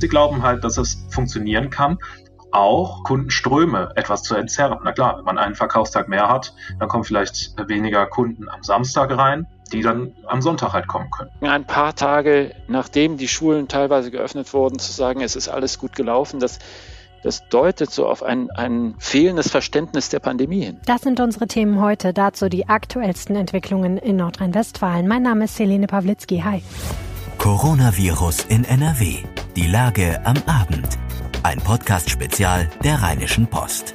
Sie glauben halt, dass es funktionieren kann, auch Kundenströme etwas zu entzerren. Na klar, wenn man einen Verkaufstag mehr hat, dann kommen vielleicht weniger Kunden am Samstag rein, die dann am Sonntag halt kommen können. Ein paar Tage nachdem die Schulen teilweise geöffnet wurden, zu sagen, es ist alles gut gelaufen, das das deutet so auf ein, ein fehlendes Verständnis der Pandemie hin. Das sind unsere Themen heute. Dazu die aktuellsten Entwicklungen in Nordrhein-Westfalen. Mein Name ist Helene Pawlitzki. Hi. Coronavirus in NRW. Die Lage am Abend. Ein Podcast-Spezial der Rheinischen Post.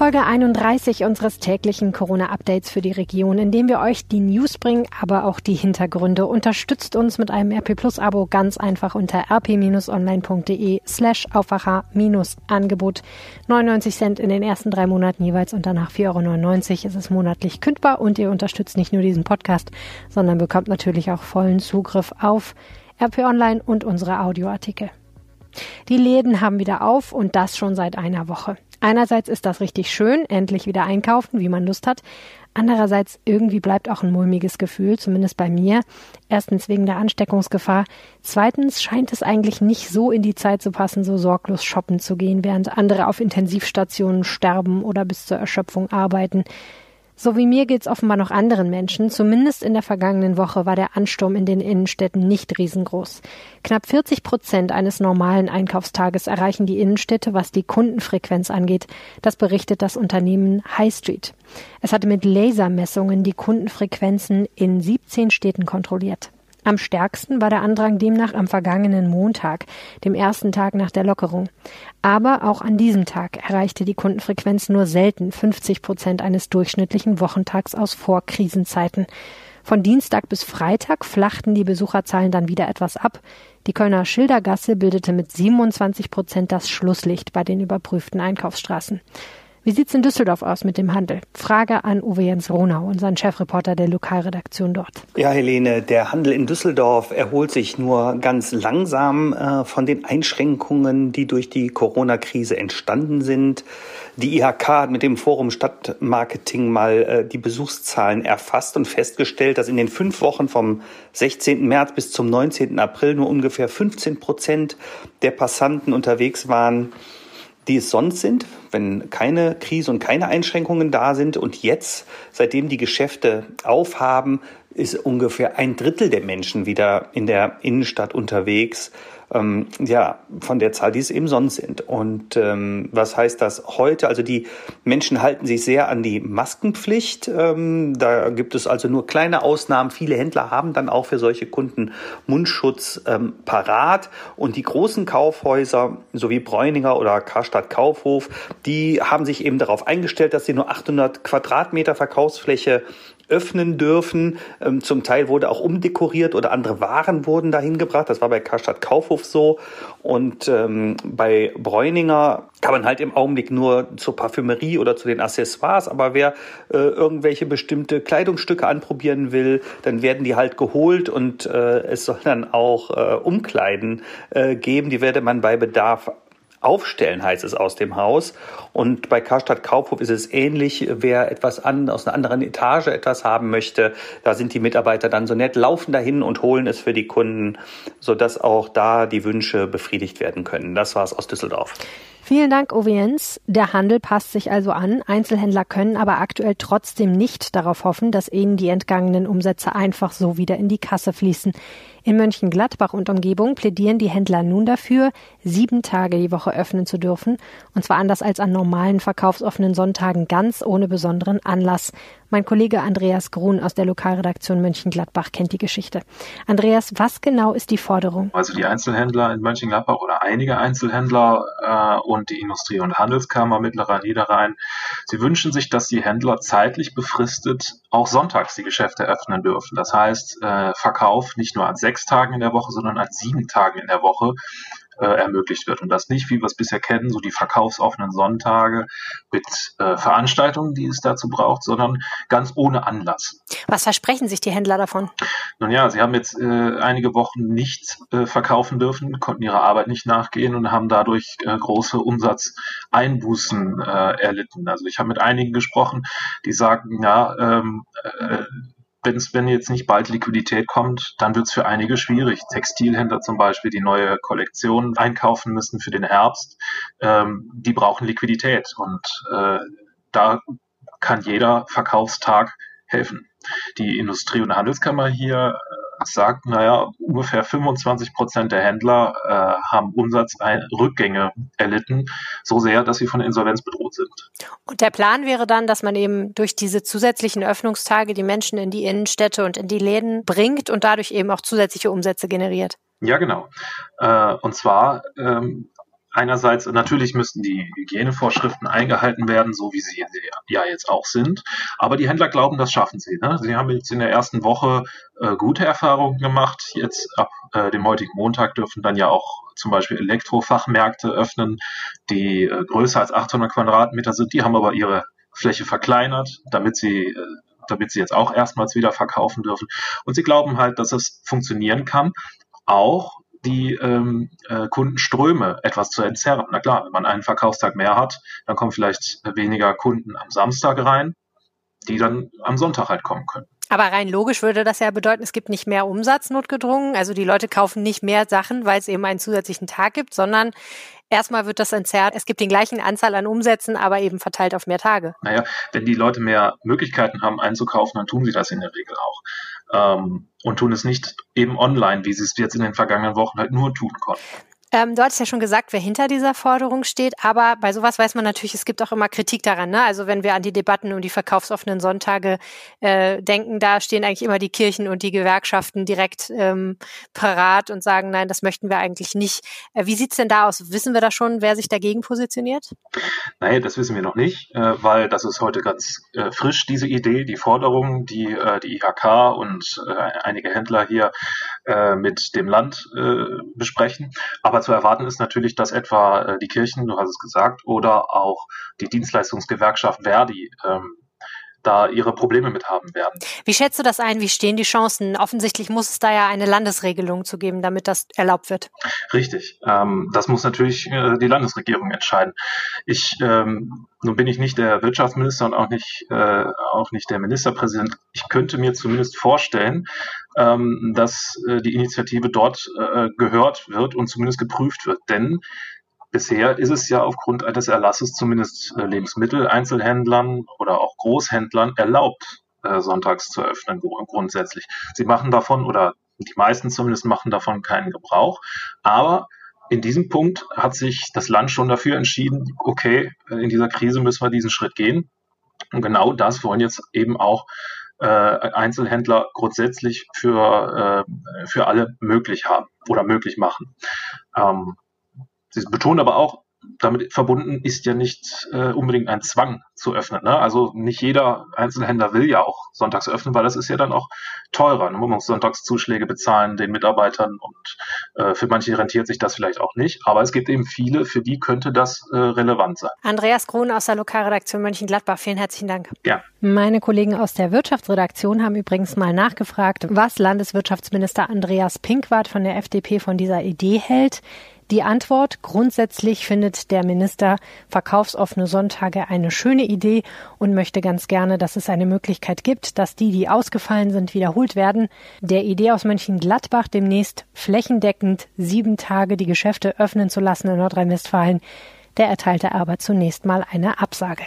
Folge 31 unseres täglichen Corona-Updates für die Region, in dem wir euch die News bringen, aber auch die Hintergründe. Unterstützt uns mit einem RP Plus Abo ganz einfach unter rp-online.de slash Aufwacher-Angebot. 99 Cent in den ersten drei Monaten jeweils und danach 4,99 Euro ist es monatlich kündbar und ihr unterstützt nicht nur diesen Podcast, sondern bekommt natürlich auch vollen Zugriff auf RP Online und unsere Audioartikel. Die Läden haben wieder auf und das schon seit einer Woche. Einerseits ist das richtig schön, endlich wieder einkaufen, wie man Lust hat. Andererseits irgendwie bleibt auch ein mulmiges Gefühl, zumindest bei mir. Erstens wegen der Ansteckungsgefahr. Zweitens scheint es eigentlich nicht so in die Zeit zu passen, so sorglos shoppen zu gehen, während andere auf Intensivstationen sterben oder bis zur Erschöpfung arbeiten. So wie mir geht's offenbar noch anderen Menschen. Zumindest in der vergangenen Woche war der Ansturm in den Innenstädten nicht riesengroß. Knapp 40 Prozent eines normalen Einkaufstages erreichen die Innenstädte, was die Kundenfrequenz angeht. Das berichtet das Unternehmen High Street. Es hatte mit Lasermessungen die Kundenfrequenzen in 17 Städten kontrolliert. Am stärksten war der Andrang demnach am vergangenen Montag, dem ersten Tag nach der Lockerung. Aber auch an diesem Tag erreichte die Kundenfrequenz nur selten 50 Prozent eines durchschnittlichen Wochentags aus Vorkrisenzeiten. Von Dienstag bis Freitag flachten die Besucherzahlen dann wieder etwas ab. Die Kölner Schildergasse bildete mit 27 Prozent das Schlusslicht bei den überprüften Einkaufsstraßen. Wie sieht's in Düsseldorf aus mit dem Handel? Frage an Uwe Jens Ronau, unseren Chefreporter der Lokalredaktion dort. Ja, Helene, der Handel in Düsseldorf erholt sich nur ganz langsam äh, von den Einschränkungen, die durch die Corona-Krise entstanden sind. Die IHK hat mit dem Forum Stadtmarketing mal äh, die Besuchszahlen erfasst und festgestellt, dass in den fünf Wochen vom 16. März bis zum 19. April nur ungefähr 15 Prozent der Passanten unterwegs waren die es sonst sind, wenn keine Krise und keine Einschränkungen da sind. Und jetzt, seitdem die Geschäfte aufhaben, ist ungefähr ein Drittel der Menschen wieder in der Innenstadt unterwegs ähm, ja, von der Zahl, die es eben sonst sind. Und ähm, was heißt das heute? Also die Menschen halten sich sehr an die Maskenpflicht. Ähm, da gibt es also nur kleine Ausnahmen. Viele Händler haben dann auch für solche Kunden Mundschutz ähm, parat. Und die großen Kaufhäuser, so wie Bräuninger oder Karstadt Kaufhof, die haben sich eben darauf eingestellt, dass sie nur 800 Quadratmeter Verkaufsfläche öffnen dürfen. Ähm, zum Teil wurde auch umdekoriert oder andere Waren wurden dahin gebracht. Das war bei Karstadt Kaufhof so. Und ähm, bei Bräuninger kann man halt im Augenblick nur zur Parfümerie oder zu den Accessoires. Aber wer äh, irgendwelche bestimmte Kleidungsstücke anprobieren will, dann werden die halt geholt und äh, es soll dann auch äh, Umkleiden äh, geben. Die werde man bei Bedarf aufstellen, heißt es aus dem Haus. Und bei Karstadt Kaufhof ist es ähnlich. Wer etwas an, aus einer anderen Etage etwas haben möchte, da sind die Mitarbeiter dann so nett, laufen dahin und holen es für die Kunden, sodass auch da die Wünsche befriedigt werden können. Das war's aus Düsseldorf. Vielen Dank, Ovienz. Der Handel passt sich also an. Einzelhändler können aber aktuell trotzdem nicht darauf hoffen, dass ihnen die entgangenen Umsätze einfach so wieder in die Kasse fließen. In Mönchengladbach und Umgebung plädieren die Händler nun dafür, sieben Tage die Woche öffnen zu dürfen, und zwar anders als an normalen verkaufsoffenen Sonntagen ganz ohne besonderen Anlass. Mein Kollege Andreas Grun aus der Lokalredaktion Mönchengladbach kennt die Geschichte. Andreas, was genau ist die Forderung? Also die Einzelhändler in Mönchengladbach oder einige Einzelhändler äh, und die Industrie- und Handelskammer Mittlerer Niederrhein, sie wünschen sich, dass die Händler zeitlich befristet auch sonntags die Geschäfte öffnen dürfen. Das heißt, äh, Verkauf nicht nur an sechs Tagen in der Woche, sondern an sieben Tagen in der Woche äh, ermöglicht wird. Und das nicht, wie wir es bisher kennen, so die verkaufsoffenen Sonntage mit äh, Veranstaltungen, die es dazu braucht, sondern ganz ohne Anlass. Was versprechen sich die Händler davon? Nun ja, sie haben jetzt äh, einige Wochen nicht äh, verkaufen dürfen, konnten ihrer Arbeit nicht nachgehen und haben dadurch äh, große Umsatzeinbußen äh, erlitten. Also ich habe mit einigen gesprochen, die sagten, ja, ähm, äh, wenn jetzt nicht bald Liquidität kommt, dann wird es für einige schwierig. Textilhändler zum Beispiel, die neue Kollektionen einkaufen müssen für den Herbst, ähm, die brauchen Liquidität und äh, da kann jeder Verkaufstag helfen. Die Industrie- und Handelskammer hier sagt, naja, ungefähr 25 Prozent der Händler äh, haben Umsatzrückgänge erlitten, so sehr, dass sie von Insolvenz bedroht sind. Und der Plan wäre dann, dass man eben durch diese zusätzlichen Öffnungstage die Menschen in die Innenstädte und in die Läden bringt und dadurch eben auch zusätzliche Umsätze generiert. Ja, genau. Äh, und zwar ähm, Einerseits natürlich müssten die Hygienevorschriften eingehalten werden, so wie sie ja jetzt auch sind. Aber die Händler glauben, das schaffen sie. Ne? Sie haben jetzt in der ersten Woche äh, gute Erfahrungen gemacht. Jetzt ab äh, dem heutigen Montag dürfen dann ja auch zum Beispiel Elektrofachmärkte öffnen, die äh, größer als 800 Quadratmeter sind. Die haben aber ihre Fläche verkleinert, damit sie äh, damit sie jetzt auch erstmals wieder verkaufen dürfen. Und sie glauben halt, dass es funktionieren kann, auch die ähm, äh, Kundenströme etwas zu entzerren. Na klar, wenn man einen Verkaufstag mehr hat, dann kommen vielleicht weniger Kunden am Samstag rein, die dann am Sonntag halt kommen können. Aber rein logisch würde das ja bedeuten, es gibt nicht mehr Umsatz notgedrungen. Also die Leute kaufen nicht mehr Sachen, weil es eben einen zusätzlichen Tag gibt, sondern erstmal wird das entzerrt. Es gibt den gleichen Anzahl an Umsätzen, aber eben verteilt auf mehr Tage. Naja, wenn die Leute mehr Möglichkeiten haben einzukaufen, dann tun sie das in der Regel auch ähm, und tun es nicht eben online, wie sie es jetzt in den vergangenen Wochen halt nur tun konnten. Ähm, du hattest ja schon gesagt, wer hinter dieser Forderung steht, aber bei sowas weiß man natürlich, es gibt auch immer Kritik daran. Ne? Also wenn wir an die Debatten um die verkaufsoffenen Sonntage äh, denken, da stehen eigentlich immer die Kirchen und die Gewerkschaften direkt ähm, parat und sagen, nein, das möchten wir eigentlich nicht. Äh, wie sieht's denn da aus? Wissen wir da schon, wer sich dagegen positioniert? Nein, das wissen wir noch nicht, äh, weil das ist heute ganz äh, frisch, diese Idee, die Forderung, die äh, die IHK und äh, einige Händler hier mit dem Land besprechen. Aber aber zu erwarten ist natürlich, dass etwa äh, die Kirchen, du hast es gesagt, oder auch die Dienstleistungsgewerkschaft Verdi ähm, da ihre Probleme mit haben werden. Wie schätzt du das ein? Wie stehen die Chancen? Offensichtlich muss es da ja eine Landesregelung zu geben, damit das erlaubt wird. Richtig. Ähm, das muss natürlich äh, die Landesregierung entscheiden. Ich, ähm, nun bin ich nicht der Wirtschaftsminister und auch nicht, äh, auch nicht der Ministerpräsident. Ich könnte mir zumindest vorstellen, ähm, dass äh, die Initiative dort äh, gehört wird und zumindest geprüft wird. Denn Bisher ist es ja aufgrund eines Erlasses zumindest äh, Lebensmitteleinzelhändlern oder auch Großhändlern erlaubt, äh, sonntags zu öffnen grundsätzlich. Sie machen davon oder die meisten zumindest machen davon keinen Gebrauch. Aber in diesem Punkt hat sich das Land schon dafür entschieden, okay, in dieser Krise müssen wir diesen Schritt gehen. Und genau das wollen jetzt eben auch äh, Einzelhändler grundsätzlich für, äh, für alle möglich haben oder möglich machen. Ähm, Sie betonen aber auch, damit verbunden ist ja nicht äh, unbedingt ein Zwang zu öffnen. Ne? Also nicht jeder Einzelhändler will ja auch sonntags öffnen, weil das ist ja dann auch teurer. Ne? Man muss Sonntagszuschläge bezahlen den Mitarbeitern und äh, für manche rentiert sich das vielleicht auch nicht. Aber es gibt eben viele, für die könnte das äh, relevant sein. Andreas Krohn aus der Lokalredaktion Mönchengladbach, vielen herzlichen Dank. Ja. Meine Kollegen aus der Wirtschaftsredaktion haben übrigens mal nachgefragt, was Landeswirtschaftsminister Andreas Pinkwart von der FDP von dieser Idee hält. Die Antwort, grundsätzlich findet der Minister verkaufsoffene Sonntage eine schöne Idee und möchte ganz gerne, dass es eine Möglichkeit gibt, dass die, die ausgefallen sind, wiederholt werden. Der Idee aus Mönchengladbach demnächst flächendeckend sieben Tage die Geschäfte öffnen zu lassen in Nordrhein-Westfalen, der erteilte aber zunächst mal eine Absage.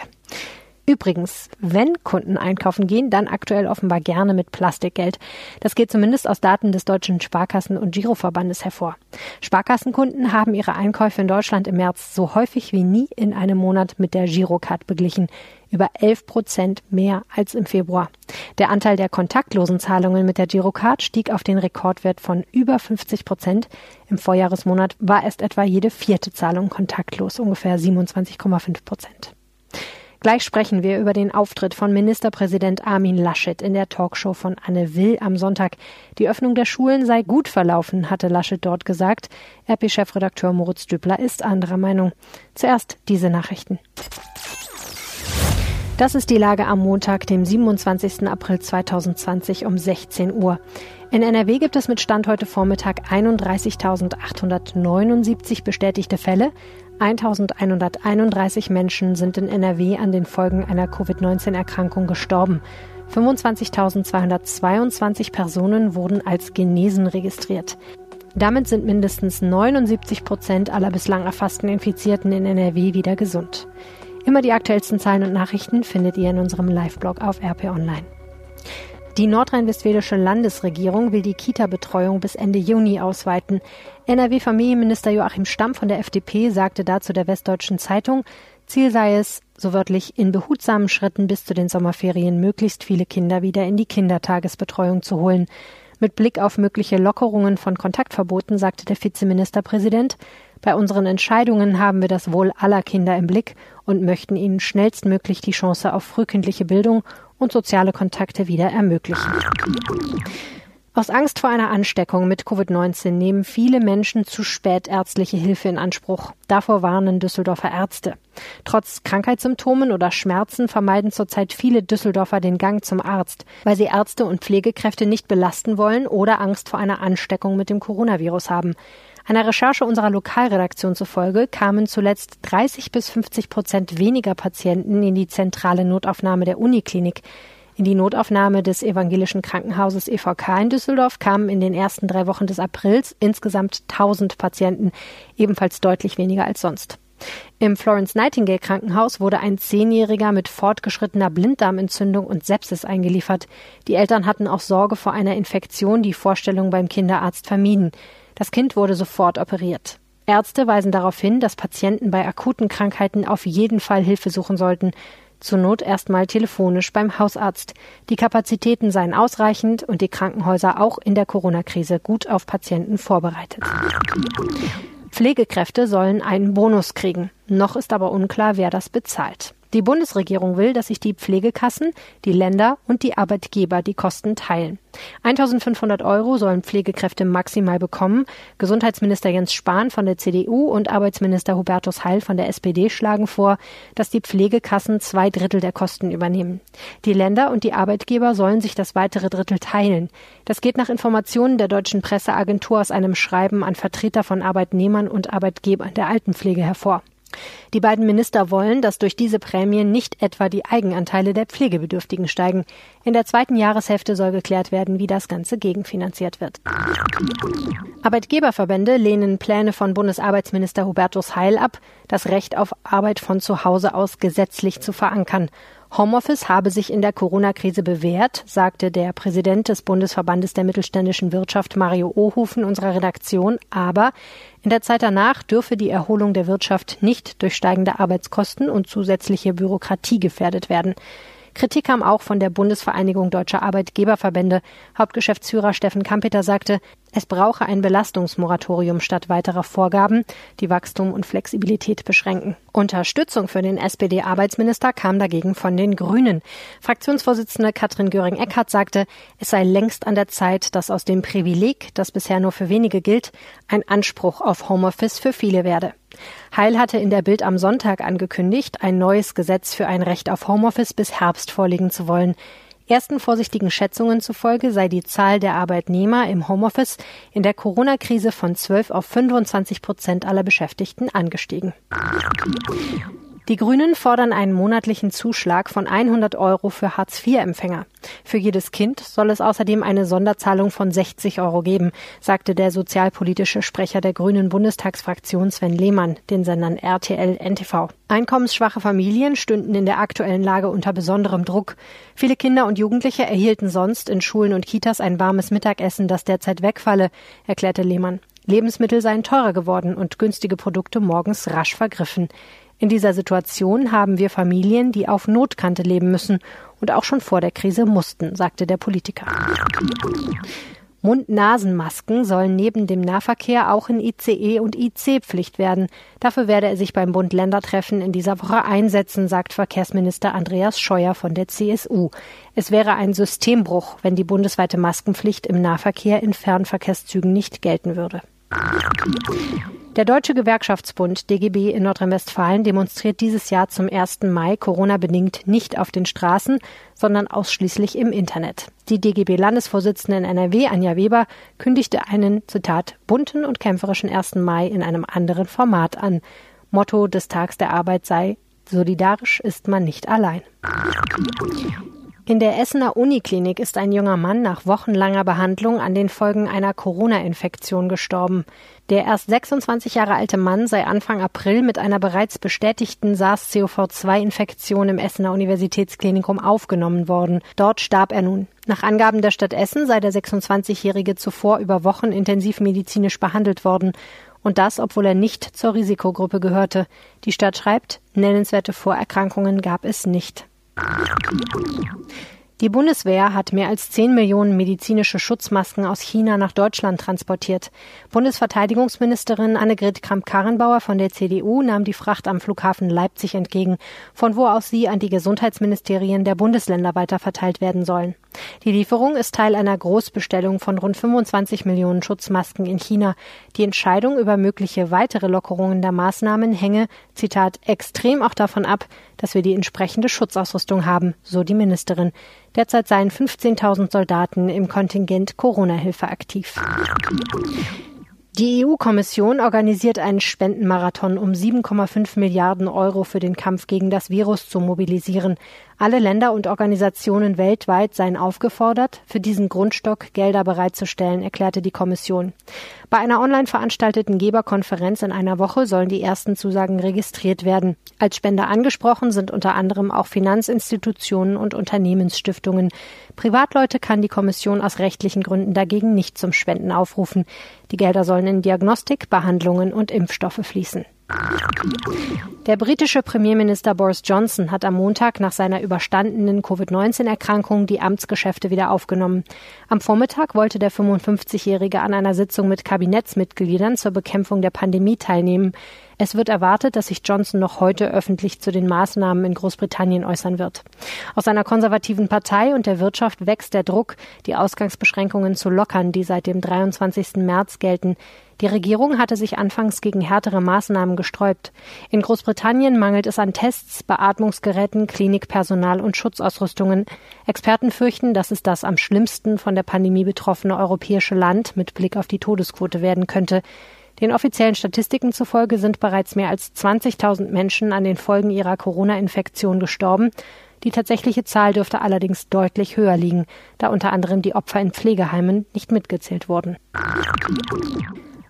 Übrigens, wenn Kunden einkaufen gehen, dann aktuell offenbar gerne mit Plastikgeld. Das geht zumindest aus Daten des Deutschen Sparkassen- und Giroverbandes hervor. Sparkassenkunden haben ihre Einkäufe in Deutschland im März so häufig wie nie in einem Monat mit der Girocard beglichen. Über 11 Prozent mehr als im Februar. Der Anteil der kontaktlosen Zahlungen mit der Girocard stieg auf den Rekordwert von über 50 Prozent. Im Vorjahresmonat war erst etwa jede vierte Zahlung kontaktlos, ungefähr 27,5 Prozent. Gleich sprechen wir über den Auftritt von Ministerpräsident Armin Laschet in der Talkshow von Anne Will am Sonntag. Die Öffnung der Schulen sei gut verlaufen, hatte Laschet dort gesagt. RP-Chefredakteur Moritz Düppler ist anderer Meinung. Zuerst diese Nachrichten. Das ist die Lage am Montag, dem 27. April 2020 um 16 Uhr. In NRW gibt es mit Stand heute Vormittag 31.879 bestätigte Fälle. 1131 Menschen sind in NRW an den Folgen einer Covid-19-Erkrankung gestorben. 25.222 Personen wurden als genesen registriert. Damit sind mindestens 79 Prozent aller bislang erfassten Infizierten in NRW wieder gesund. Immer die aktuellsten Zahlen und Nachrichten findet ihr in unserem Live-Blog auf RP Online. Die nordrhein-westfälische Landesregierung will die Kita-Betreuung bis Ende Juni ausweiten. NRW-Familienminister Joachim Stamm von der FDP sagte dazu der Westdeutschen Zeitung, Ziel sei es, so wörtlich in behutsamen Schritten bis zu den Sommerferien möglichst viele Kinder wieder in die Kindertagesbetreuung zu holen. Mit Blick auf mögliche Lockerungen von Kontaktverboten sagte der Vizeministerpräsident, bei unseren Entscheidungen haben wir das Wohl aller Kinder im Blick und möchten ihnen schnellstmöglich die Chance auf frühkindliche Bildung und soziale Kontakte wieder ermöglichen. Aus Angst vor einer Ansteckung mit Covid-19 nehmen viele Menschen zu spät ärztliche Hilfe in Anspruch. Davor warnen Düsseldorfer Ärzte. Trotz Krankheitssymptomen oder Schmerzen vermeiden zurzeit viele Düsseldorfer den Gang zum Arzt, weil sie Ärzte und Pflegekräfte nicht belasten wollen oder Angst vor einer Ansteckung mit dem Coronavirus haben. Einer Recherche unserer Lokalredaktion zufolge kamen zuletzt 30 bis 50 Prozent weniger Patienten in die zentrale Notaufnahme der Uniklinik. In die Notaufnahme des evangelischen Krankenhauses EVK in Düsseldorf kamen in den ersten drei Wochen des Aprils insgesamt 1000 Patienten, ebenfalls deutlich weniger als sonst. Im Florence Nightingale Krankenhaus wurde ein Zehnjähriger mit fortgeschrittener Blinddarmentzündung und Sepsis eingeliefert. Die Eltern hatten auch Sorge vor einer Infektion, die Vorstellung beim Kinderarzt vermieden. Das Kind wurde sofort operiert. Ärzte weisen darauf hin, dass Patienten bei akuten Krankheiten auf jeden Fall Hilfe suchen sollten. Zur Not erstmal telefonisch beim Hausarzt. Die Kapazitäten seien ausreichend und die Krankenhäuser auch in der Corona-Krise gut auf Patienten vorbereitet. Pflegekräfte sollen einen Bonus kriegen. Noch ist aber unklar, wer das bezahlt. Die Bundesregierung will, dass sich die Pflegekassen, die Länder und die Arbeitgeber die Kosten teilen. 1500 Euro sollen Pflegekräfte maximal bekommen. Gesundheitsminister Jens Spahn von der CDU und Arbeitsminister Hubertus Heil von der SPD schlagen vor, dass die Pflegekassen zwei Drittel der Kosten übernehmen. Die Länder und die Arbeitgeber sollen sich das weitere Drittel teilen. Das geht nach Informationen der deutschen Presseagentur aus einem Schreiben an Vertreter von Arbeitnehmern und Arbeitgebern der Altenpflege hervor. Die beiden Minister wollen, dass durch diese Prämien nicht etwa die Eigenanteile der Pflegebedürftigen steigen. In der zweiten Jahreshälfte soll geklärt werden, wie das Ganze gegenfinanziert wird. Arbeitgeberverbände lehnen Pläne von Bundesarbeitsminister Hubertus Heil ab, das Recht auf Arbeit von zu Hause aus gesetzlich zu verankern. Homeoffice habe sich in der Corona-Krise bewährt, sagte der Präsident des Bundesverbandes der mittelständischen Wirtschaft Mario Ohufen unserer Redaktion. Aber in der Zeit danach dürfe die Erholung der Wirtschaft nicht durch steigende Arbeitskosten und zusätzliche Bürokratie gefährdet werden. Kritik kam auch von der Bundesvereinigung Deutscher Arbeitgeberverbände. Hauptgeschäftsführer Steffen Kampeter sagte, es brauche ein Belastungsmoratorium statt weiterer Vorgaben, die Wachstum und Flexibilität beschränken. Unterstützung für den SPD-Arbeitsminister kam dagegen von den Grünen. Fraktionsvorsitzende Katrin Göring-Eckardt sagte, es sei längst an der Zeit, dass aus dem Privileg, das bisher nur für wenige gilt, ein Anspruch auf Homeoffice für viele werde. Heil hatte in der Bild am Sonntag angekündigt, ein neues Gesetz für ein Recht auf Homeoffice bis Herbst vorlegen zu wollen. Ersten vorsichtigen Schätzungen zufolge sei die Zahl der Arbeitnehmer im Homeoffice in der Corona-Krise von 12 auf 25 Prozent aller Beschäftigten angestiegen. Die Grünen fordern einen monatlichen Zuschlag von 100 Euro für Hartz-IV-Empfänger. Für jedes Kind soll es außerdem eine Sonderzahlung von 60 Euro geben, sagte der sozialpolitische Sprecher der Grünen Bundestagsfraktion Sven Lehmann den Sendern RTL NTV. Einkommensschwache Familien stünden in der aktuellen Lage unter besonderem Druck. Viele Kinder und Jugendliche erhielten sonst in Schulen und Kitas ein warmes Mittagessen, das derzeit wegfalle, erklärte Lehmann. Lebensmittel seien teurer geworden und günstige Produkte morgens rasch vergriffen. In dieser Situation haben wir Familien, die auf Notkante leben müssen und auch schon vor der Krise mussten, sagte der Politiker. Mund-Nasen-Masken sollen neben dem Nahverkehr auch in ICE und IC Pflicht werden. Dafür werde er sich beim Bund-Länder-Treffen in dieser Woche einsetzen, sagt Verkehrsminister Andreas Scheuer von der CSU. Es wäre ein Systembruch, wenn die bundesweite Maskenpflicht im Nahverkehr in Fernverkehrszügen nicht gelten würde. Der Deutsche Gewerkschaftsbund DGB in Nordrhein-Westfalen demonstriert dieses Jahr zum 1. Mai Corona-bedingt nicht auf den Straßen, sondern ausschließlich im Internet. Die DGB-Landesvorsitzende in NRW, Anja Weber, kündigte einen, Zitat, bunten und kämpferischen 1. Mai in einem anderen Format an. Motto des Tags der Arbeit sei Solidarisch ist man nicht allein. In der Essener Uniklinik ist ein junger Mann nach wochenlanger Behandlung an den Folgen einer Corona-Infektion gestorben. Der erst 26 Jahre alte Mann sei Anfang April mit einer bereits bestätigten SARS-CoV-2-Infektion im Essener Universitätsklinikum aufgenommen worden. Dort starb er nun. Nach Angaben der Stadt Essen sei der 26-Jährige zuvor über Wochen intensivmedizinisch behandelt worden und das, obwohl er nicht zur Risikogruppe gehörte. Die Stadt schreibt, nennenswerte Vorerkrankungen gab es nicht. Die Bundeswehr hat mehr als 10 Millionen medizinische Schutzmasken aus China nach Deutschland transportiert. Bundesverteidigungsministerin Annegret Kramp-Karrenbauer von der CDU nahm die Fracht am Flughafen Leipzig entgegen, von wo aus sie an die Gesundheitsministerien der Bundesländer weiterverteilt werden sollen. Die Lieferung ist Teil einer Großbestellung von rund 25 Millionen Schutzmasken in China. Die Entscheidung über mögliche weitere Lockerungen der Maßnahmen hänge, Zitat, extrem auch davon ab, dass wir die entsprechende Schutzausrüstung haben, so die Ministerin. Derzeit seien 15.000 Soldaten im Kontingent Corona-Hilfe aktiv. Die EU-Kommission organisiert einen Spendenmarathon, um 7,5 Milliarden Euro für den Kampf gegen das Virus zu mobilisieren. Alle Länder und Organisationen weltweit seien aufgefordert, für diesen Grundstock Gelder bereitzustellen, erklärte die Kommission. Bei einer online veranstalteten Geberkonferenz in einer Woche sollen die ersten Zusagen registriert werden. Als Spender angesprochen sind unter anderem auch Finanzinstitutionen und Unternehmensstiftungen. Privatleute kann die Kommission aus rechtlichen Gründen dagegen nicht zum Spenden aufrufen. Die Gelder sollen in Diagnostik, Behandlungen und Impfstoffe fließen. Der britische Premierminister Boris Johnson hat am Montag nach seiner überstandenen Covid-19-Erkrankung die Amtsgeschäfte wieder aufgenommen. Am Vormittag wollte der 55-Jährige an einer Sitzung mit Kabinettsmitgliedern zur Bekämpfung der Pandemie teilnehmen. Es wird erwartet, dass sich Johnson noch heute öffentlich zu den Maßnahmen in Großbritannien äußern wird. Aus seiner konservativen Partei und der Wirtschaft wächst der Druck, die Ausgangsbeschränkungen zu lockern, die seit dem 23. März gelten. Die Regierung hatte sich anfangs gegen härtere Maßnahmen gesträubt. In Großbritannien mangelt es an Tests, Beatmungsgeräten, Klinikpersonal und Schutzausrüstungen. Experten fürchten, dass es das am schlimmsten von der Pandemie betroffene europäische Land mit Blick auf die Todesquote werden könnte. Den offiziellen Statistiken zufolge sind bereits mehr als 20.000 Menschen an den Folgen ihrer Corona-Infektion gestorben. Die tatsächliche Zahl dürfte allerdings deutlich höher liegen, da unter anderem die Opfer in Pflegeheimen nicht mitgezählt wurden.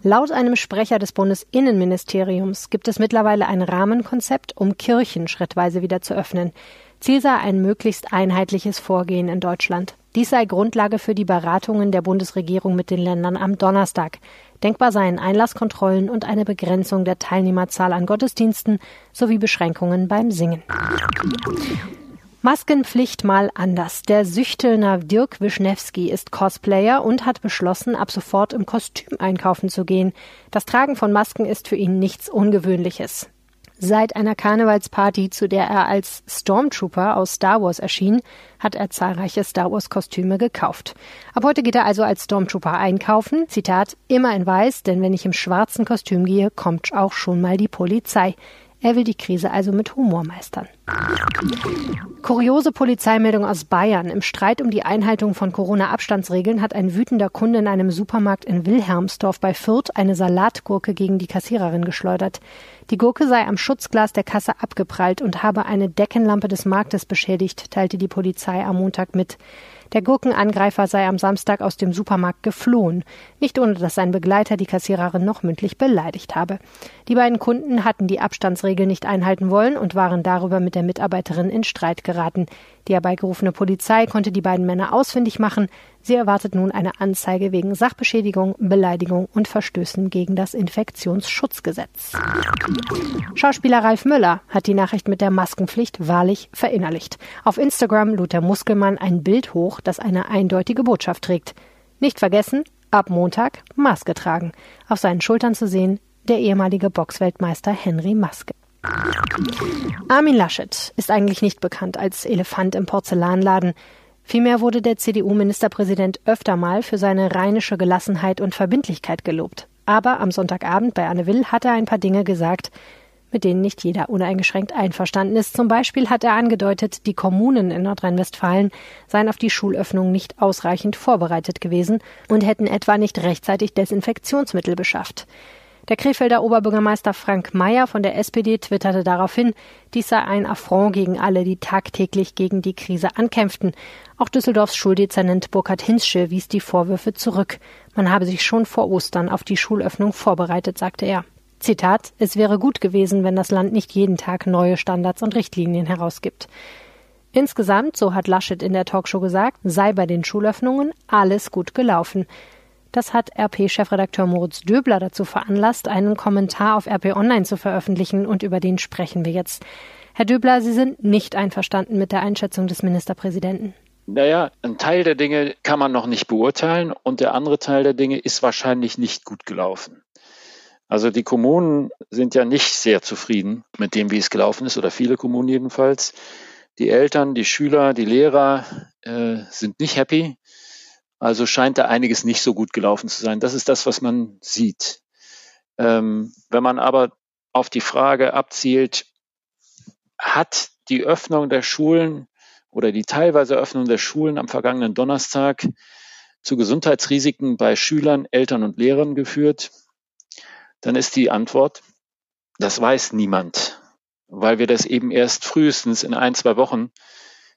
Laut einem Sprecher des Bundesinnenministeriums gibt es mittlerweile ein Rahmenkonzept, um Kirchen schrittweise wieder zu öffnen. Ziel sei ein möglichst einheitliches Vorgehen in Deutschland. Dies sei Grundlage für die Beratungen der Bundesregierung mit den Ländern am Donnerstag. Denkbar seien Einlasskontrollen und eine Begrenzung der Teilnehmerzahl an Gottesdiensten sowie Beschränkungen beim Singen. Maskenpflicht mal anders. Der Süchtelner Dirk Wischnewski ist Cosplayer und hat beschlossen, ab sofort im Kostüm einkaufen zu gehen. Das Tragen von Masken ist für ihn nichts Ungewöhnliches. Seit einer Karnevalsparty, zu der er als Stormtrooper aus Star Wars erschien, hat er zahlreiche Star Wars Kostüme gekauft. Ab heute geht er also als Stormtrooper einkaufen. Zitat, immer in weiß, denn wenn ich im schwarzen Kostüm gehe, kommt auch schon mal die Polizei. Er will die Krise also mit Humor meistern. Kuriose Polizeimeldung aus Bayern. Im Streit um die Einhaltung von Corona-Abstandsregeln hat ein wütender Kunde in einem Supermarkt in Wilhelmsdorf bei Fürth eine Salatgurke gegen die Kassiererin geschleudert. Die Gurke sei am Schutzglas der Kasse abgeprallt und habe eine Deckenlampe des Marktes beschädigt, teilte die Polizei am Montag mit. Der Gurkenangreifer sei am Samstag aus dem Supermarkt geflohen, nicht ohne dass sein Begleiter die Kassiererin noch mündlich beleidigt habe. Die beiden Kunden hatten die Abstandsregel nicht einhalten wollen und waren darüber mit der Mitarbeiterin in Streit geraten. Die herbeigerufene Polizei konnte die beiden Männer ausfindig machen. Sie erwartet nun eine Anzeige wegen Sachbeschädigung, Beleidigung und Verstößen gegen das Infektionsschutzgesetz. Schauspieler Ralf Müller hat die Nachricht mit der Maskenpflicht wahrlich verinnerlicht. Auf Instagram lud der Muskelmann ein Bild hoch, das eine eindeutige Botschaft trägt. Nicht vergessen, ab Montag Maske tragen. Auf seinen Schultern zu sehen, der ehemalige Boxweltmeister Henry Maske. Armin Laschet ist eigentlich nicht bekannt als Elefant im Porzellanladen. Vielmehr wurde der CDU-Ministerpräsident öfter mal für seine rheinische Gelassenheit und Verbindlichkeit gelobt. Aber am Sonntagabend bei Anne Will hat er ein paar Dinge gesagt, mit denen nicht jeder uneingeschränkt einverstanden ist. Zum Beispiel hat er angedeutet, die Kommunen in Nordrhein-Westfalen seien auf die Schulöffnung nicht ausreichend vorbereitet gewesen und hätten etwa nicht rechtzeitig Desinfektionsmittel beschafft. Der Krefelder Oberbürgermeister Frank Mayer von der SPD twitterte daraufhin, dies sei ein Affront gegen alle, die tagtäglich gegen die Krise ankämpften. Auch Düsseldorfs Schuldezernent Burkhard Hinschel wies die Vorwürfe zurück. Man habe sich schon vor Ostern auf die Schulöffnung vorbereitet, sagte er. Zitat, es wäre gut gewesen, wenn das Land nicht jeden Tag neue Standards und Richtlinien herausgibt. Insgesamt, so hat Laschet in der Talkshow gesagt, sei bei den Schulöffnungen alles gut gelaufen. Das hat RP-Chefredakteur Moritz Döbler dazu veranlasst, einen Kommentar auf RP Online zu veröffentlichen und über den sprechen wir jetzt. Herr Döbler, Sie sind nicht einverstanden mit der Einschätzung des Ministerpräsidenten. Naja, ein Teil der Dinge kann man noch nicht beurteilen und der andere Teil der Dinge ist wahrscheinlich nicht gut gelaufen. Also die Kommunen sind ja nicht sehr zufrieden mit dem, wie es gelaufen ist, oder viele Kommunen jedenfalls. Die Eltern, die Schüler, die Lehrer äh, sind nicht happy. Also scheint da einiges nicht so gut gelaufen zu sein. Das ist das, was man sieht. Ähm, wenn man aber auf die Frage abzielt, hat die Öffnung der Schulen oder die teilweise Öffnung der Schulen am vergangenen Donnerstag zu Gesundheitsrisiken bei Schülern, Eltern und Lehrern geführt, dann ist die Antwort, das weiß niemand, weil wir das eben erst frühestens in ein, zwei Wochen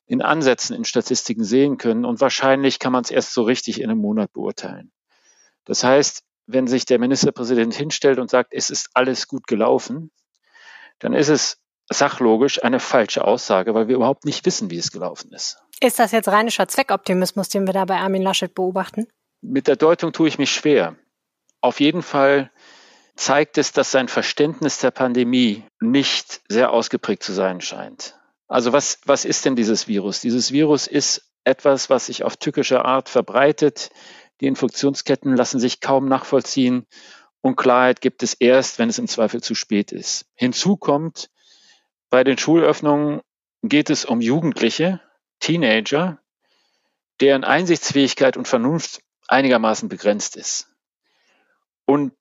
in Ansätzen in Statistiken sehen können. Und wahrscheinlich kann man es erst so richtig in einem Monat beurteilen. Das heißt, wenn sich der Ministerpräsident hinstellt und sagt, es ist alles gut gelaufen, dann ist es sachlogisch eine falsche Aussage, weil wir überhaupt nicht wissen, wie es gelaufen ist. Ist das jetzt rheinischer Zweckoptimismus, den wir da bei Armin Laschet beobachten? Mit der Deutung tue ich mich schwer. Auf jeden Fall zeigt es, dass sein Verständnis der Pandemie nicht sehr ausgeprägt zu sein scheint. Also was, was ist denn dieses Virus? Dieses Virus ist etwas, was sich auf tückische Art verbreitet. Die Infektionsketten lassen sich kaum nachvollziehen und Klarheit gibt es erst, wenn es im Zweifel zu spät ist. Hinzu kommt, bei den Schulöffnungen geht es um Jugendliche, Teenager, deren Einsichtsfähigkeit und Vernunft einigermaßen begrenzt ist. Und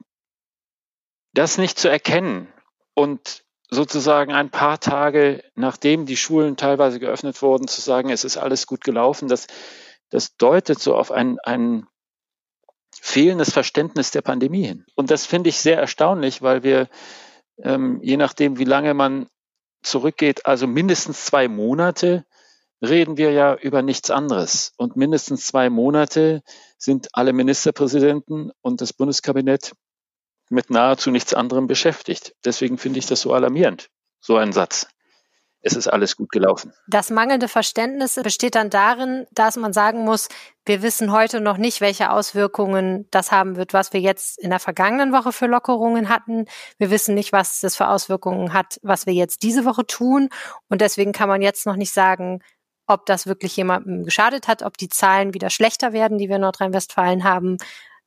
das nicht zu erkennen und sozusagen ein paar Tage nachdem die Schulen teilweise geöffnet wurden, zu sagen, es ist alles gut gelaufen, das, das deutet so auf ein, ein fehlendes Verständnis der Pandemie hin. Und das finde ich sehr erstaunlich, weil wir, ähm, je nachdem, wie lange man zurückgeht, also mindestens zwei Monate, reden wir ja über nichts anderes. Und mindestens zwei Monate sind alle Ministerpräsidenten und das Bundeskabinett mit nahezu nichts anderem beschäftigt. Deswegen finde ich das so alarmierend, so ein Satz. Es ist alles gut gelaufen. Das mangelnde Verständnis besteht dann darin, dass man sagen muss, wir wissen heute noch nicht, welche Auswirkungen das haben wird, was wir jetzt in der vergangenen Woche für Lockerungen hatten. Wir wissen nicht, was das für Auswirkungen hat, was wir jetzt diese Woche tun. Und deswegen kann man jetzt noch nicht sagen, ob das wirklich jemandem geschadet hat, ob die Zahlen wieder schlechter werden, die wir in Nordrhein-Westfalen haben.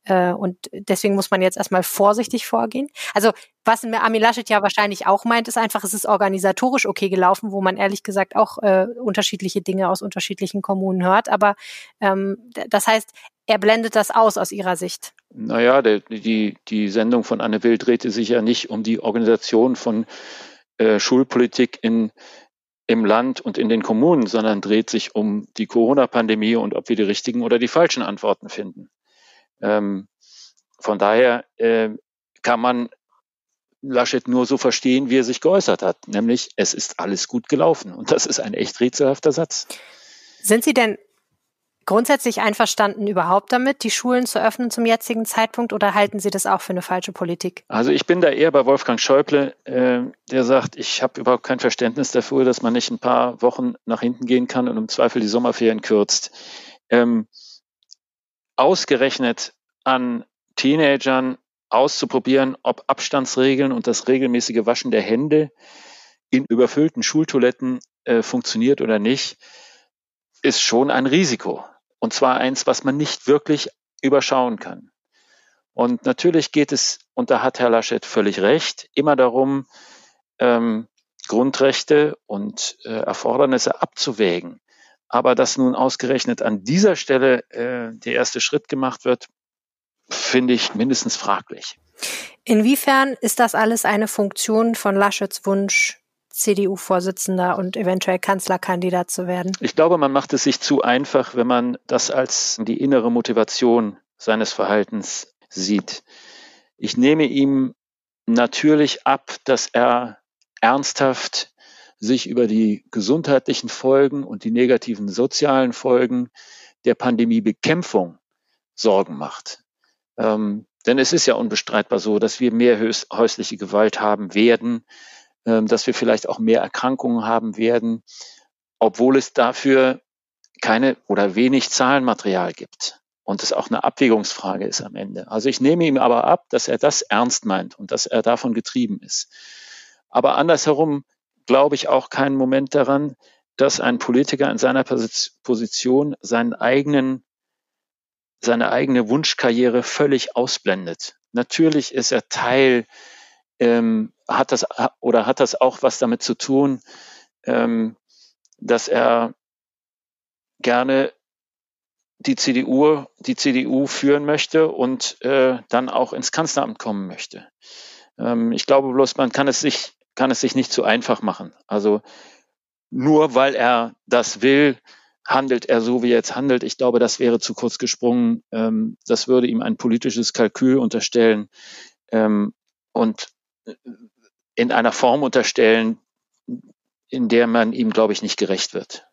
Äh, und deswegen muss man jetzt erstmal vorsichtig vorgehen. Also was Armin Laschet ja wahrscheinlich auch meint, ist einfach, es ist organisatorisch okay gelaufen, wo man ehrlich gesagt auch äh, unterschiedliche Dinge aus unterschiedlichen Kommunen hört. Aber ähm, das heißt, er blendet das aus aus Ihrer Sicht. Naja, der, die, die Sendung von Anne Will drehte sich ja nicht um die Organisation von äh, Schulpolitik in, im Land und in den Kommunen, sondern dreht sich um die Corona-Pandemie und ob wir die richtigen oder die falschen Antworten finden. Ähm, von daher äh, kann man Laschet nur so verstehen, wie er sich geäußert hat, nämlich es ist alles gut gelaufen. Und das ist ein echt rätselhafter Satz. Sind Sie denn grundsätzlich einverstanden überhaupt damit, die Schulen zu öffnen zum jetzigen Zeitpunkt oder halten Sie das auch für eine falsche Politik? Also ich bin da eher bei Wolfgang Schäuble, äh, der sagt, ich habe überhaupt kein Verständnis dafür, dass man nicht ein paar Wochen nach hinten gehen kann und im Zweifel die Sommerferien kürzt. Ähm, ausgerechnet an Teenagern auszuprobieren, ob Abstandsregeln und das regelmäßige Waschen der Hände in überfüllten Schultoiletten äh, funktioniert oder nicht, ist schon ein Risiko. Und zwar eins, was man nicht wirklich überschauen kann. Und natürlich geht es, und da hat Herr Laschet völlig recht, immer darum, ähm, Grundrechte und äh, Erfordernisse abzuwägen. Aber dass nun ausgerechnet an dieser Stelle äh, der erste Schritt gemacht wird, finde ich mindestens fraglich. Inwiefern ist das alles eine Funktion von Laschets Wunsch, CDU-Vorsitzender und eventuell Kanzlerkandidat zu werden? Ich glaube, man macht es sich zu einfach, wenn man das als die innere Motivation seines Verhaltens sieht. Ich nehme ihm natürlich ab, dass er ernsthaft sich über die gesundheitlichen Folgen und die negativen sozialen Folgen der Pandemiebekämpfung Sorgen macht. Ähm, denn es ist ja unbestreitbar so, dass wir mehr häusliche Gewalt haben werden, ähm, dass wir vielleicht auch mehr Erkrankungen haben werden, obwohl es dafür keine oder wenig Zahlenmaterial gibt und es auch eine Abwägungsfrage ist am Ende. Also ich nehme ihm aber ab, dass er das ernst meint und dass er davon getrieben ist. Aber andersherum glaube ich auch keinen Moment daran, dass ein Politiker in seiner Position seinen eigenen, seine eigene Wunschkarriere völlig ausblendet. Natürlich ist er Teil, ähm, hat das oder hat das auch was damit zu tun, ähm, dass er gerne die CDU, die CDU führen möchte und äh, dann auch ins Kanzleramt kommen möchte. Ähm, ich glaube bloß, man kann es sich, kann es sich nicht zu einfach machen. Also nur weil er das will, handelt er so, wie er jetzt handelt. Ich glaube, das wäre zu kurz gesprungen. Ähm, das würde ihm ein politisches Kalkül unterstellen ähm, und äh, in einer Form unterstellen, in der man ihm, glaube ich, nicht gerecht wird.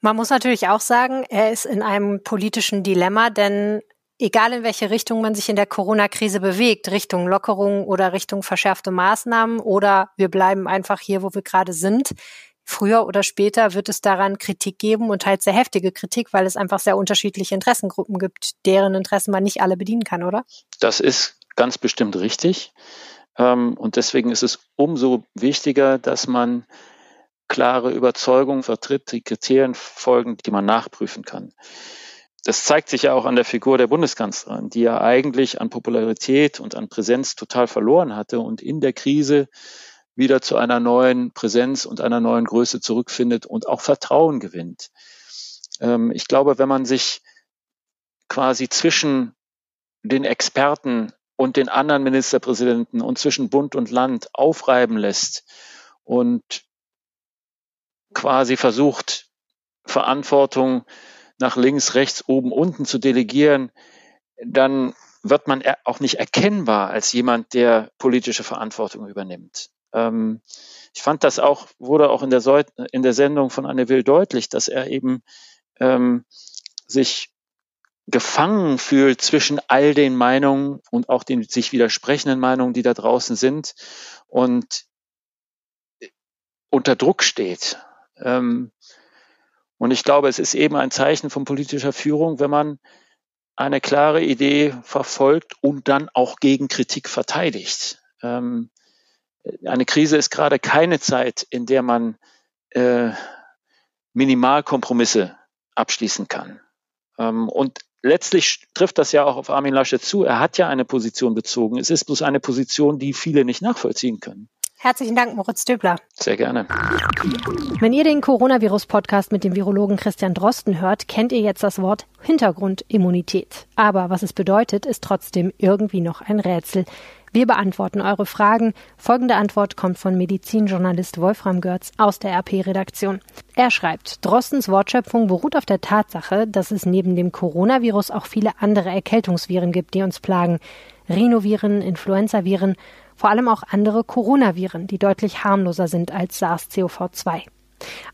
Man muss natürlich auch sagen, er ist in einem politischen Dilemma, denn egal in welche Richtung man sich in der Corona-Krise bewegt, Richtung Lockerung oder Richtung verschärfte Maßnahmen oder wir bleiben einfach hier, wo wir gerade sind, früher oder später wird es daran Kritik geben und halt sehr heftige Kritik, weil es einfach sehr unterschiedliche Interessengruppen gibt, deren Interessen man nicht alle bedienen kann, oder? Das ist ganz bestimmt richtig. Ähm, und deswegen ist es umso wichtiger, dass man klare Überzeugung vertritt, die Kriterien folgen, die man nachprüfen kann. Das zeigt sich ja auch an der Figur der Bundeskanzlerin, die ja eigentlich an Popularität und an Präsenz total verloren hatte und in der Krise wieder zu einer neuen Präsenz und einer neuen Größe zurückfindet und auch Vertrauen gewinnt. Ähm, ich glaube, wenn man sich quasi zwischen den Experten und den anderen Ministerpräsidenten und zwischen Bund und Land aufreiben lässt und quasi versucht, Verantwortung nach links, rechts, oben, unten zu delegieren, dann wird man auch nicht erkennbar als jemand, der politische Verantwortung übernimmt. Ähm, ich fand das auch, wurde auch in der, in der Sendung von Anne Will deutlich, dass er eben ähm, sich gefangen fühlt zwischen all den Meinungen und auch den sich widersprechenden Meinungen, die da draußen sind und unter Druck steht. Ähm, und ich glaube, es ist eben ein Zeichen von politischer Führung, wenn man eine klare Idee verfolgt und dann auch gegen Kritik verteidigt. Ähm, eine Krise ist gerade keine Zeit, in der man äh, Minimalkompromisse abschließen kann. Ähm, und letztlich trifft das ja auch auf Armin Laschet zu. Er hat ja eine Position bezogen. Es ist bloß eine Position, die viele nicht nachvollziehen können. Herzlichen Dank, Moritz Döbler. Sehr gerne. Wenn ihr den Coronavirus-Podcast mit dem Virologen Christian Drosten hört, kennt ihr jetzt das Wort Hintergrundimmunität. Aber was es bedeutet, ist trotzdem irgendwie noch ein Rätsel. Wir beantworten eure Fragen. Folgende Antwort kommt von Medizinjournalist Wolfram Görz aus der RP-Redaktion. Er schreibt, Drostens Wortschöpfung beruht auf der Tatsache, dass es neben dem Coronavirus auch viele andere Erkältungsviren gibt, die uns plagen. Rhinoviren, Influenzaviren vor allem auch andere Coronaviren, die deutlich harmloser sind als SARS-CoV-2.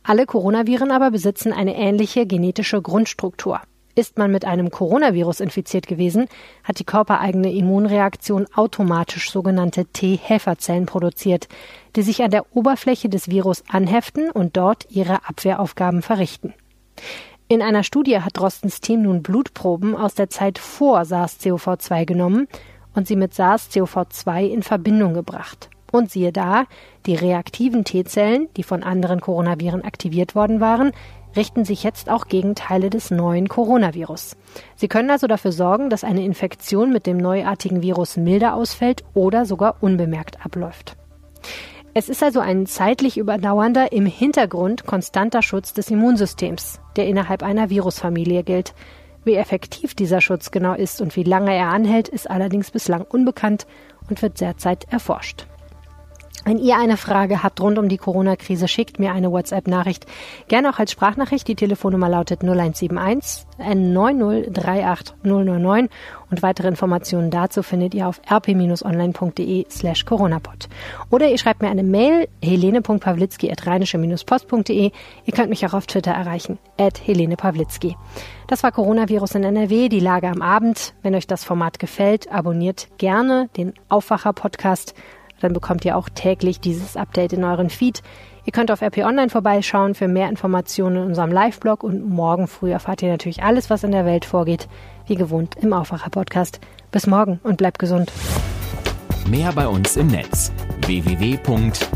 Alle Coronaviren aber besitzen eine ähnliche genetische Grundstruktur. Ist man mit einem Coronavirus infiziert gewesen, hat die körpereigene Immunreaktion automatisch sogenannte T-Helferzellen produziert, die sich an der Oberfläche des Virus anheften und dort ihre Abwehraufgaben verrichten. In einer Studie hat Drostens Team nun Blutproben aus der Zeit vor SARS-CoV-2 genommen und sie mit SARS-CoV-2 in Verbindung gebracht. Und siehe da, die reaktiven T-Zellen, die von anderen Coronaviren aktiviert worden waren, richten sich jetzt auch gegen Teile des neuen Coronavirus. Sie können also dafür sorgen, dass eine Infektion mit dem neuartigen Virus milder ausfällt oder sogar unbemerkt abläuft. Es ist also ein zeitlich überdauernder, im Hintergrund konstanter Schutz des Immunsystems, der innerhalb einer Virusfamilie gilt. Wie effektiv dieser Schutz genau ist und wie lange er anhält, ist allerdings bislang unbekannt und wird derzeit erforscht. Wenn ihr eine Frage habt rund um die Corona-Krise, schickt mir eine WhatsApp-Nachricht. Gerne auch als Sprachnachricht. Die Telefonnummer lautet 0171 N90 38099 und weitere Informationen dazu findet ihr auf rp-online.de slash coronapod. Oder ihr schreibt mir eine Mail helene.pawlitzki at rheinische-post.de. Ihr könnt mich auch auf Twitter erreichen, at Helene Pawlitzki. Das war Coronavirus in NRW, die Lage am Abend. Wenn euch das Format gefällt, abonniert gerne den Aufwacher-Podcast dann bekommt ihr auch täglich dieses Update in euren Feed. Ihr könnt auf RP Online vorbeischauen für mehr Informationen in unserem Live-Blog und morgen früh erfahrt ihr natürlich alles, was in der Welt vorgeht, wie gewohnt im Aufwacher-Podcast. Bis morgen und bleibt gesund. Mehr bei uns im Netz www.rp-online.de